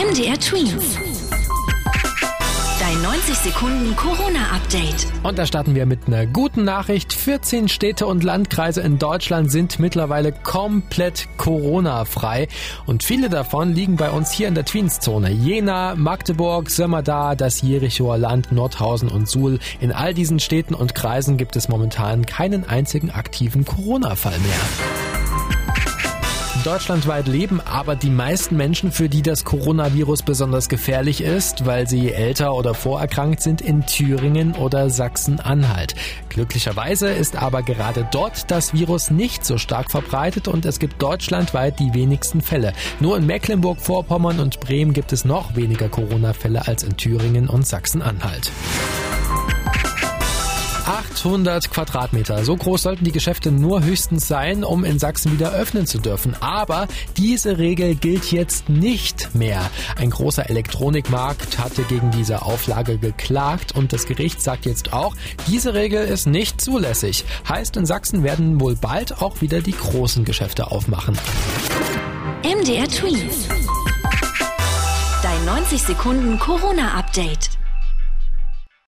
MDR Twins. Dein 90 Sekunden Corona-Update. Und da starten wir mit einer guten Nachricht. 14 Städte und Landkreise in Deutschland sind mittlerweile komplett Corona-frei. Und viele davon liegen bei uns hier in der Tweenszone. Jena, Magdeburg, Sömmerda, das Jerichoer Land, Nordhausen und Suhl. In all diesen Städten und Kreisen gibt es momentan keinen einzigen aktiven Corona-Fall mehr. Deutschlandweit leben aber die meisten Menschen, für die das Coronavirus besonders gefährlich ist, weil sie älter oder vorerkrankt sind, in Thüringen oder Sachsen-Anhalt. Glücklicherweise ist aber gerade dort das Virus nicht so stark verbreitet und es gibt deutschlandweit die wenigsten Fälle. Nur in Mecklenburg-Vorpommern und Bremen gibt es noch weniger Corona-Fälle als in Thüringen und Sachsen-Anhalt. 800 Quadratmeter. So groß sollten die Geschäfte nur höchstens sein, um in Sachsen wieder öffnen zu dürfen. Aber diese Regel gilt jetzt nicht mehr. Ein großer Elektronikmarkt hatte gegen diese Auflage geklagt und das Gericht sagt jetzt auch, diese Regel ist nicht zulässig. Heißt, in Sachsen werden wohl bald auch wieder die großen Geschäfte aufmachen. MDR Tweet. Dein 90 Sekunden Corona-Update.